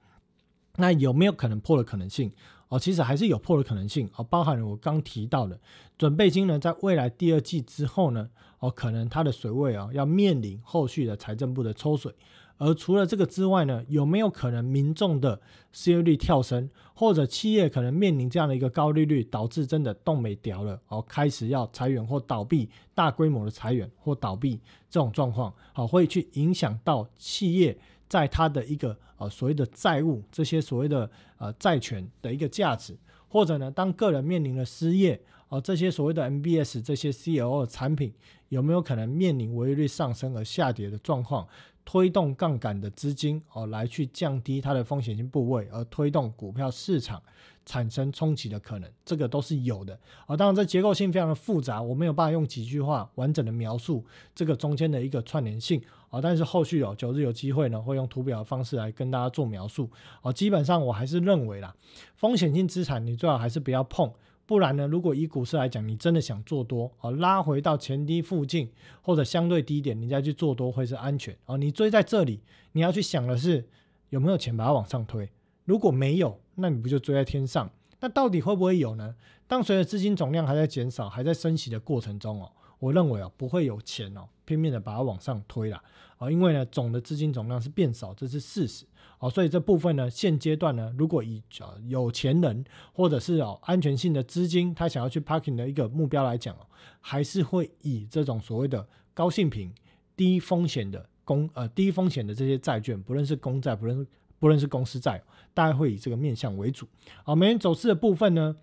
那有没有可能破的可能性？哦，其实还是有破的可能性哦，包含了我刚提到的准备金呢，在未来第二季之后呢，哦，可能它的水位啊，要面临后续的财政部的抽水。而除了这个之外呢，有没有可能民众的失业率跳升，或者企业可能面临这样的一个高利率，导致真的动没掉了，哦，开始要裁员或倒闭，大规模的裁员或倒闭这种状况，好，会去影响到企业在它的一个呃所谓的债务，这些所谓的呃债权的一个价值，或者呢，当个人面临了失业，哦，这些所谓的 MBS 这些 CLO 产品有没有可能面临违约率上升而下跌的状况？推动杠杆的资金哦，来去降低它的风险性部位，而推动股票市场产生冲击的可能，这个都是有的啊。当然，这结构性非常的复杂，我没有办法用几句话完整的描述这个中间的一个串联性啊。但是后续哦，九日有机会呢，会用图表的方式来跟大家做描述哦。基本上我还是认为啦，风险性资产你最好还是不要碰。不然呢？如果以股市来讲，你真的想做多啊，拉回到前低附近或者相对低点，你再去做多会是安全啊。你追在这里，你要去想的是有没有钱把它往上推。如果没有，那你不就追在天上？那到底会不会有呢？当随着资金总量还在减少、还在升息的过程中哦，我认为啊不会有钱哦拼命的把它往上推了啊，因为呢总的资金总量是变少，这是事实。哦，所以这部分呢，现阶段呢，如果以呃有钱人或者是哦安全性的资金，他想要去 parking 的一个目标来讲哦，还是会以这种所谓的高性品、低风险的公呃低风险的这些债券，不论是公债，不论不论是公司债，大概会以这个面向为主。好，美元走势的部分呢，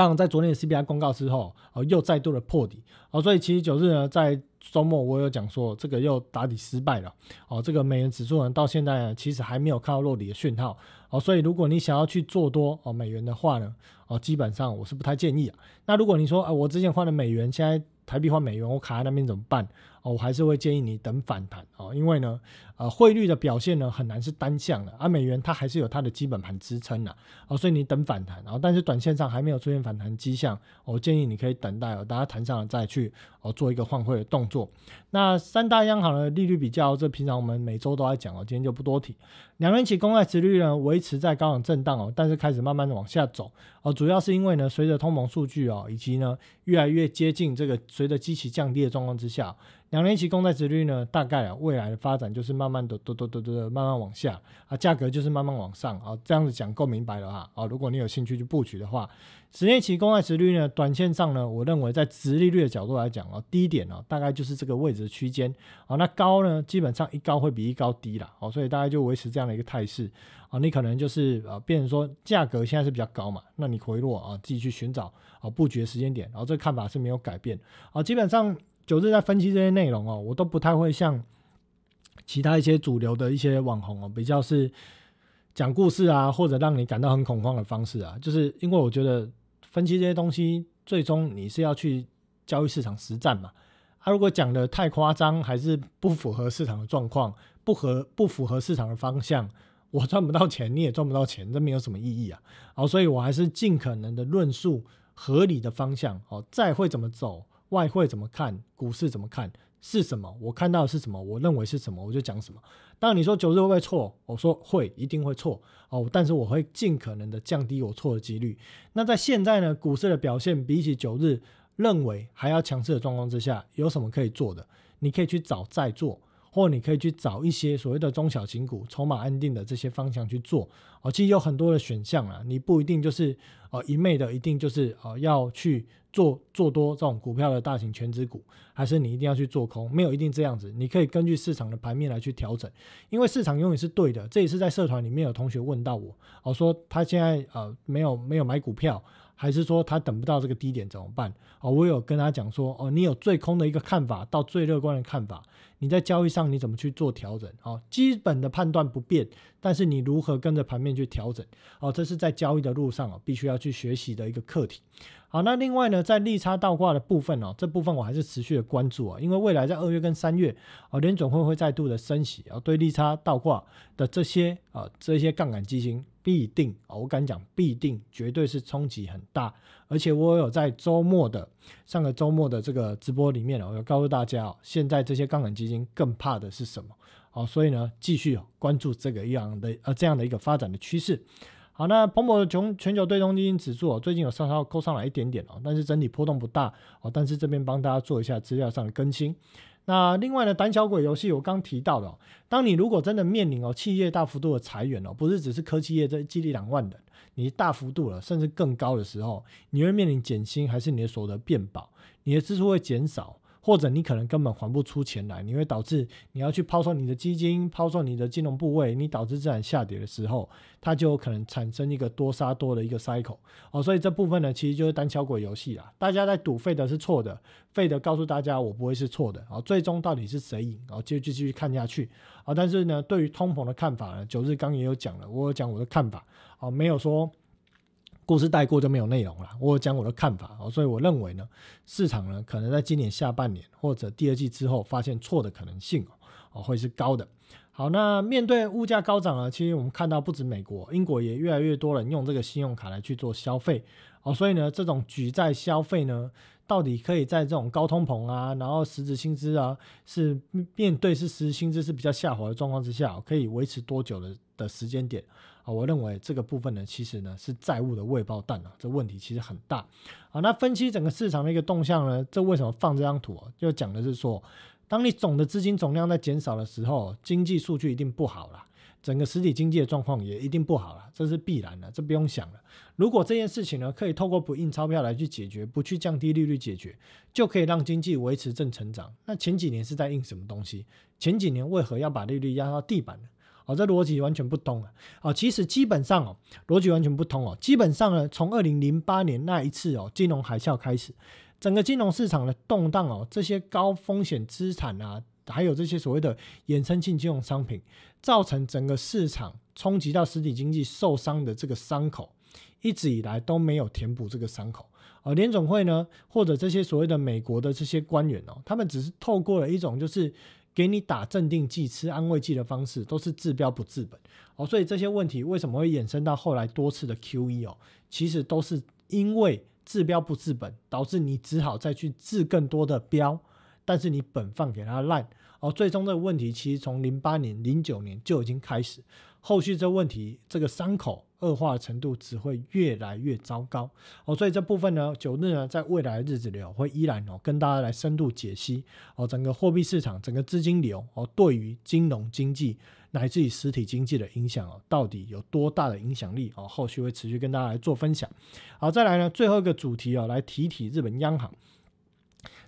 当然在昨天的 CPI 公告之后，哦又再度的破底。哦，所以其实九日呢在。周末我有讲说，这个又打底失败了哦。这个美元指数呢，到现在呢，其实还没有看到落底的讯号哦。所以如果你想要去做多哦美元的话呢，哦基本上我是不太建议。那如果你说啊，我之前换了美元，现在台币换美元，我卡在那边怎么办？哦，我还是会建议你等反弹哦，因为呢，呃，汇率的表现呢很难是单向的，而美元它还是有它的基本盘支撑的哦，所以你等反弹，然后但是短线上还没有出现反弹迹象，我建议你可以等待哦，大家弹上了再去哦做一个换汇的动作。那三大央行的利率比较，这平常我们每周都在讲哦，今天就不多提。两年期公债殖率呢维持在高档震荡哦，但是开始慢慢的往下走哦，主要是因为呢，随着通膨数据啊，以及呢越来越接近这个随着基期降低的状况之下。两年期公债殖率呢，大概啊未来的发展就是慢慢的、嘟嘟嘟嘟的慢慢往下啊，价格就是慢慢往上啊，这样子讲够明白了哈啊，如果你有兴趣去布局的话，十年期公债殖率呢，短线上呢，我认为在殖利率的角度来讲啊，低点哦，大概就是这个位置的区间啊，那高呢，基本上一高会比一高低啦，哦，所以大概就维持这样的一个态势啊，你可能就是啊，变成说价格现在是比较高嘛，那你回落啊，自己去寻找啊布局的时间点，然后这个看法是没有改变啊，基本上。九日在分析这些内容哦，我都不太会像其他一些主流的一些网红哦，比较是讲故事啊，或者让你感到很恐慌的方式啊。就是因为我觉得分析这些东西，最终你是要去交易市场实战嘛。他如果讲的太夸张，还是不符合市场的状况，不合不符合市场的方向，我赚不到钱，你也赚不到钱，这没有什么意义啊。好，所以我还是尽可能的论述合理的方向哦，再会怎么走。外汇怎么看？股市怎么看？是什么？我看到的是什么？我认为是什么？我就讲什么。当你说九日会不会错？我说会，一定会错哦。但是我会尽可能的降低我错的几率。那在现在呢，股市的表现比起九日认为还要强势的状况之下，有什么可以做的？你可以去找再做。或你可以去找一些所谓的中小型股，筹码安定的这些方向去做哦。其实有很多的选项啊，你不一定就是呃一昧的，一定就是呃要去做做多这种股票的大型全值股，还是你一定要去做空？没有一定这样子，你可以根据市场的盘面来去调整，因为市场永远是对的。这也是在社团里面有同学问到我，哦说他现在呃没有没有买股票。还是说他等不到这个低点怎么办？哦，我有跟他讲说，哦，你有最空的一个看法到最乐观的看法，你在交易上你怎么去做调整？哦，基本的判断不变，但是你如何跟着盘面去调整？哦，这是在交易的路上哦，必须要去学习的一个课题。好，那另外呢，在利差倒挂的部分哦，这部分我还是持续的关注啊，因为未来在二月跟三月哦，联总会会再度的升息啊，对利差倒挂的这些啊这些杠杆基金必定啊，我敢讲必定绝对是冲击很大，而且我有在周末的上个周末的这个直播里面哦，有告诉大家哦，现在这些杠杆基更怕的是什么？好，所以呢，继续关注这个样的呃这样的一个发展的趋势。好，那彭博的全球对冲基金指数，最近有稍稍扣上来一点点哦，但是整体波动不大哦。但是这边帮大家做一下资料上的更新。那另外呢，胆小鬼游戏我刚提到的，当你如果真的面临哦企业大幅度的裁员哦，不是只是科技业这激励两万人，你大幅度了，甚至更高的时候，你会面临减薪还是你的所得变薄，你的支出会减少，或者你可能根本还不出钱来，你会导致你要去抛售你的基金、抛售你的金融部位，你导致资产下跌的时候，它就有可能产生一个多杀多的一个 cycle 哦。所以这部分呢，其实就是单敲鬼游戏啊。大家在赌费的是错的，费的告诉大家我不会是错的啊。最终到底是谁赢啊？就继续看下去啊。但是呢，对于通膨的看法呢，九日刚也有讲了，我有讲我的看法啊，没有说。故事带过就没有内容了。我讲我的看法哦，所以我认为呢，市场呢可能在今年下半年或者第二季之后发现错的可能性哦，会是高的。好，那面对物价高涨啊，其实我们看到不止美国，英国也越来越多人用这个信用卡来去做消费哦，所以呢，这种举债消费呢，到底可以在这种高通膨啊，然后实质薪资啊是面对是实质薪资是比较下滑的状况之下，可以维持多久的的时间点？啊，我认为这个部分呢，其实呢是债务的未爆弹啊，这问题其实很大。啊，那分析整个市场的一个动向呢，这为什么放这张图？就讲的是说，当你总的资金总量在减少的时候，经济数据一定不好了，整个实体经济的状况也一定不好了，这是必然的，这不用想了。如果这件事情呢，可以透过不印钞票来去解决，不去降低利率解决，就可以让经济维持正成长。那前几年是在印什么东西？前几年为何要把利率压到地板呢？哦，这逻辑完全不通啊！哦，其实基本上哦，逻辑完全不通哦。基本上呢，从二零零八年那一次哦金融海啸开始，整个金融市场的动荡哦，这些高风险资产啊，还有这些所谓的衍生性金融商品，造成整个市场冲击到实体经济受伤的这个伤口，一直以来都没有填补这个伤口。哦，联总会呢，或者这些所谓的美国的这些官员哦，他们只是透过了一种就是。给你打镇定剂、吃安慰剂的方式都是治标不治本哦，所以这些问题为什么会衍生到后来多次的 QE 哦？其实都是因为治标不治本，导致你只好再去治更多的标，但是你本放给它烂哦，最终这个问题其实从零八年、零九年就已经开始，后续这问题这个伤口。恶化的程度只会越来越糟糕哦，所以这部分呢，九日呢，在未来的日子里哦，会依然哦，跟大家来深度解析哦，整个货币市场、整个资金流哦，对于金融经济乃至于实体经济的影响哦，到底有多大的影响力哦？后续会持续跟大家来做分享。好，再来呢，最后一个主题哦，来提提日本央行。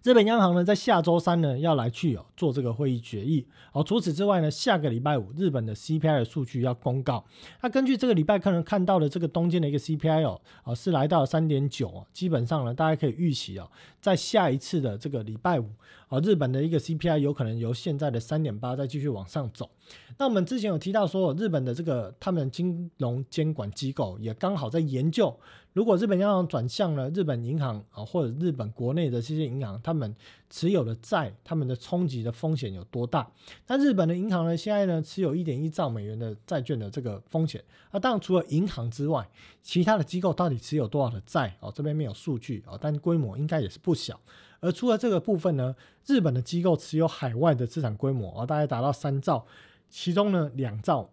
日本央行呢，在下周三呢要来去哦做这个会议决议。好，除此之外呢，下个礼拜五日本的 CPI 的数据要公告。那根据这个礼拜可能看到的这个东京的一个 CPI 哦，啊是来到三点九，基本上呢大家可以预期哦，在下一次的这个礼拜五，啊日本的一个 CPI 有可能由现在的三点八再继续往上走。那我们之前有提到说，日本的这个他们金融监管机构也刚好在研究。如果日本央行转向了日本银行啊，或者日本国内的这些银行，他们持有的债，他们的冲击的风险有多大？那日本的银行呢，现在呢持有一点一兆美元的债券的这个风险啊，当然除了银行之外，其他的机构到底持有多少的债哦？这边没有数据啊，但规模应该也是不小。而除了这个部分呢，日本的机构持有海外的资产规模啊，大概达到三兆，其中呢两兆。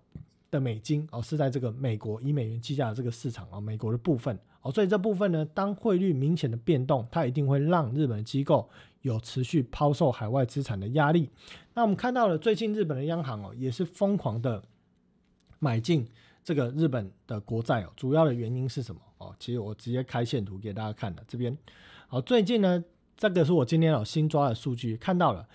的美金哦，是在这个美国以美元计价的这个市场啊，美国的部分哦，所以这部分呢，当汇率明显的变动，它一定会让日本机构有持续抛售海外资产的压力。那我们看到了最近日本的央行哦，也是疯狂的买进这个日本的国债哦，主要的原因是什么哦？其实我直接开线图给大家看的，这边好，最近呢，这个是我今天有新抓的数据，看到了。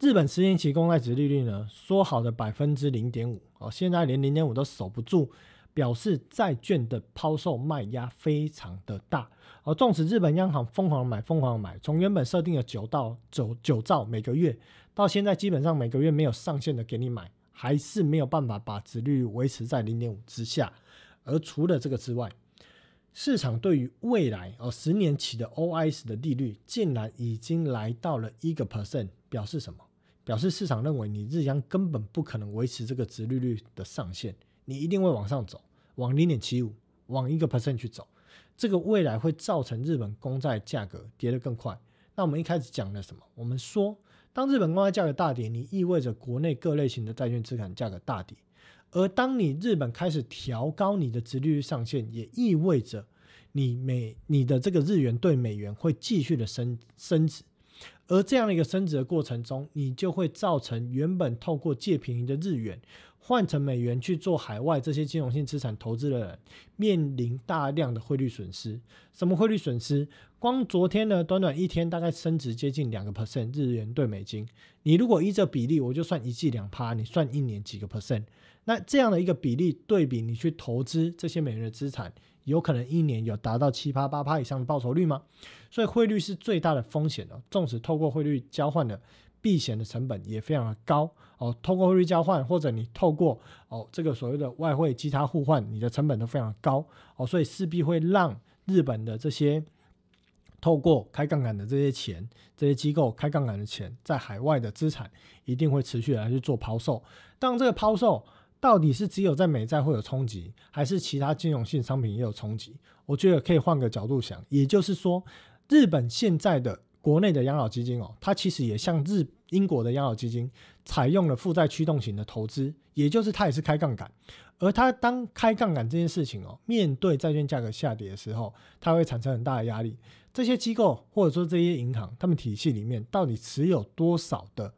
日本十年期公债值利率呢，说好的百分之零点五哦，现在连零点五都守不住，表示债券的抛售卖压非常的大哦。纵使日本央行疯狂买，疯狂买，从原本设定的九到九九兆每个月，到现在基本上每个月没有上限的给你买，还是没有办法把值率维持在零点五之下。而除了这个之外，市场对于未来哦十年期的 OIS 的利率竟然已经来到了一个 percent，表示什么？表示市场认为你日央根本不可能维持这个值利率的上限，你一定会往上走，往零点七五，往一个 percent 去走，这个未来会造成日本公债价格跌得更快。那我们一开始讲了什么？我们说，当日本公债价格大跌，你意味着国内各类型的债券资产价格大跌，而当你日本开始调高你的值利率上限，也意味着你美你的这个日元对美元会继续的升升值。而这样的一个升值的过程中，你就会造成原本透过借便宜的日元换成美元去做海外这些金融性资产投资的人，面临大量的汇率损失。什么汇率损失？光昨天呢，短短一天大概升值接近两个 percent 日元对美金。你如果依这比例，我就算一季两趴，你算一年几个 percent？那这样的一个比例对比，你去投资这些美元的资产，有可能一年有达到七趴八趴以上的报酬率吗？所以汇率是最大的风险哦。纵使透过汇率交换的避险的成本也非常的高哦。透过汇率交换，或者你透过哦这个所谓的外汇基他互换，你的成本都非常高哦。所以势必会让日本的这些。透过开杠杆的这些钱，这些机构开杠杆的钱，在海外的资产一定会持续来去做抛售。当这个抛售到底是只有在美债会有冲击，还是其他金融性商品也有冲击？我觉得可以换个角度想，也就是说，日本现在的国内的养老基金哦，它其实也像日英国的养老基金，采用了负债驱动型的投资，也就是它也是开杠杆。而它当开杠杆这件事情哦，面对债券价格下跌的时候，它会产生很大的压力。这些机构或者说这些银行，他们体系里面到底持有多少的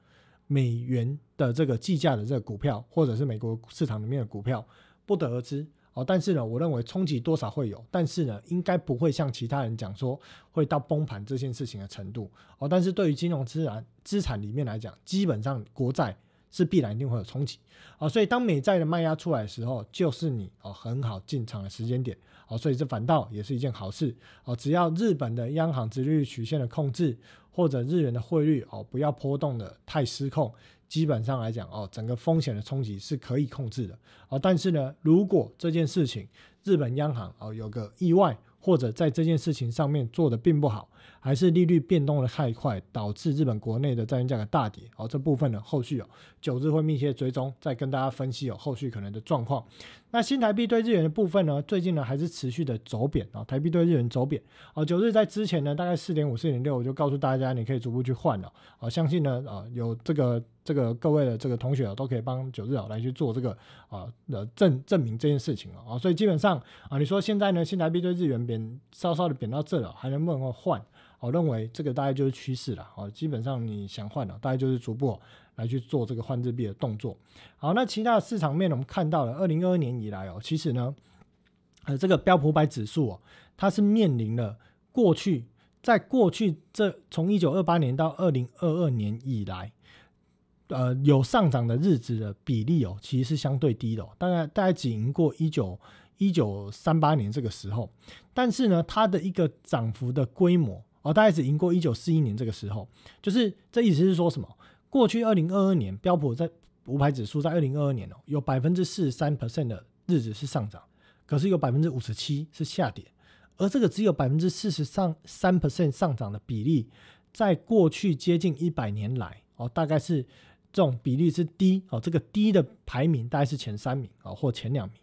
美元的这个计价的这个股票，或者是美国市场里面的股票，不得而知哦。但是呢，我认为冲击多少会有，但是呢，应该不会像其他人讲说会到崩盘这件事情的程度哦。但是对于金融资产资产里面来讲，基本上国债是必然一定会有冲击哦。所以当美债的卖压出来的时候，就是你哦很好进场的时间点。哦，所以这反倒也是一件好事哦。只要日本的央行利率曲线的控制，或者日元的汇率哦不要波动的太失控，基本上来讲哦，整个风险的冲击是可以控制的哦。但是呢，如果这件事情日本央行哦有个意外，或者在这件事情上面做的并不好，还是利率变动的太快，导致日本国内的债券价格大跌。哦，这部分呢，后续哦九日会密切追踪，再跟大家分析有后续可能的状况。那新台币对日元的部分呢，最近呢还是持续的走贬啊，台币对日元走贬。哦，九日在之前呢，大概四点五、四点六，我就告诉大家，你可以逐步去换了。哦，相信呢，啊有这个这个各位的这个同学啊，都可以帮九日啊来去做这个啊的证证明这件事情了。啊，所以基本上啊，你说现在呢，新台币对日元。贬稍稍的贬到这了，还能不能够换？我认为这个大概就是趋势了。哦，基本上你想换了，大概就是逐步来去做这个换日币的动作。好，那其他的市场面我们看到了，二零二二年以来哦，其实呢，呃，这个标普百指数哦，它是面临了过去在过去这从一九二八年到二零二二年以来，呃，有上涨的日子的比例哦，其实是相对低的，大概大概只赢过一九。一九三八年这个时候，但是呢，它的一个涨幅的规模哦，大概只赢过一九四一年这个时候。就是这意思是说什么？过去二零二二年标普在五百指数在二零二二年哦，有百分之四十三 percent 的日子是上涨，可是有百分之五十七是下跌。而这个只有百分之四十上三 percent 上涨的比例，在过去接近一百年来哦，大概是这种比例是低哦，这个低的排名大概是前三名啊，或前两名。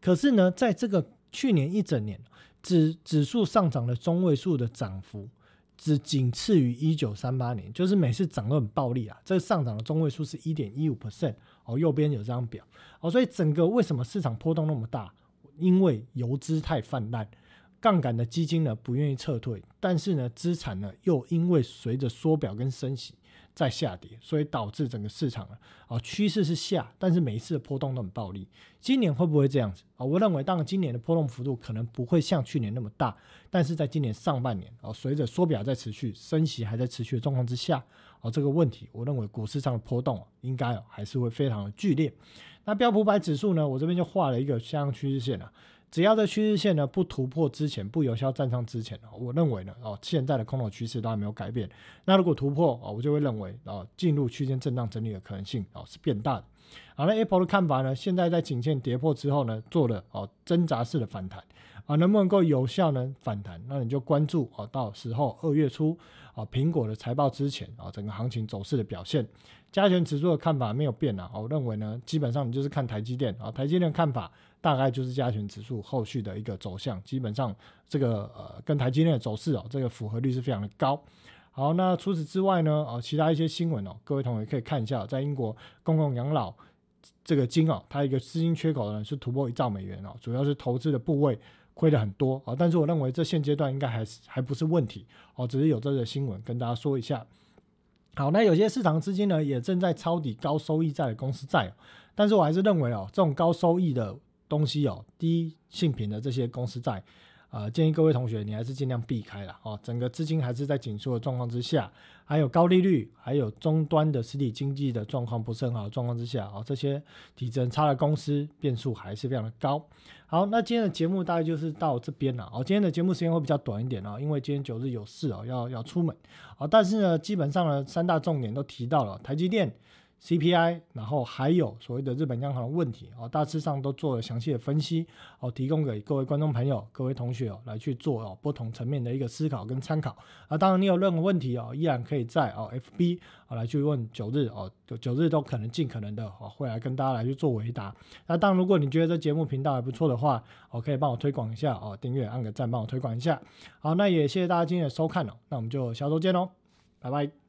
可是呢，在这个去年一整年，指指数上涨的中位数的涨幅，只仅次于一九三八年，就是每次涨都很暴力啊。这个上涨的中位数是一点一五 percent 哦，右边有这张表哦，所以整个为什么市场波动那么大？因为游资太泛滥，杠杆的基金呢不愿意撤退，但是呢，资产呢又因为随着缩表跟升息。在下跌，所以导致整个市场啊，啊趋势是下，但是每一次的波动都很暴力。今年会不会这样子啊？我认为，当然今年的波动幅度可能不会像去年那么大，但是在今年上半年啊，随着缩表在持续，升息还在持续的状况之下，啊这个问题，我认为股市上的波动应该还是会非常的剧烈。那标普百指数呢，我这边就画了一个下降趋势线啊。只要在趋势线呢不突破之前，不有效站上之前我认为呢哦，现在的空头趋势都还没有改变。那如果突破哦，我就会认为哦，进入区间震荡整理的可能性哦是变大的。好，那 Apple 的看法呢？现在在颈线跌破之后呢，做了哦挣扎式的反弹啊，能不能够有效呢反弹？那你就关注哦，到时候二月初啊，苹果的财报之前啊，整个行情走势的表现。加权指数的看法没有变啊，我认为呢，基本上你就是看台积电啊，台积电的看法大概就是加权指数后续的一个走向，基本上这个呃跟台积电的走势哦，这个符合率是非常的高。好，那除此之外呢，啊，其他一些新闻哦，各位同学可以看一下，在英国公共养老这个金哦，它一个资金缺口呢是突破一兆美元哦，主要是投资的部位亏了很多啊，但是我认为这现阶段应该还是还不是问题哦，只是有这个新闻跟大家说一下。好，那有些市场资金呢也正在抄底高收益债的公司债，但是我还是认为哦，这种高收益的东西哦，低性品的这些公司债。呃，建议各位同学，你还是尽量避开了哦。整个资金还是在紧缩的状况之下，还有高利率，还有终端的实体经济的状况不是很好的状况之下，哦，这些体质很差的公司变数还是非常的高。好，那今天的节目大概就是到这边了。哦，今天的节目时间会比较短一点哦，因为今天九日有事哦，要要出门。哦，但是呢，基本上呢，三大重点都提到了，台积电。CPI，然后还有所谓的日本央行的问题哦，大致上都做了详细的分析哦，提供给各位观众朋友、各位同学哦来去做哦不同层面的一个思考跟参考啊。当然，你有任何问题哦，依然可以在哦 FB 啊来去问九日哦，九日都可能尽可能的哦会来跟大家来去做回答。那当然，如果你觉得这节目频道还不错的话，哦可以帮我推广一下哦，订阅按个赞，帮我推广一下。好，那也谢谢大家今天的收看哦，那我们就下周见喽，拜拜。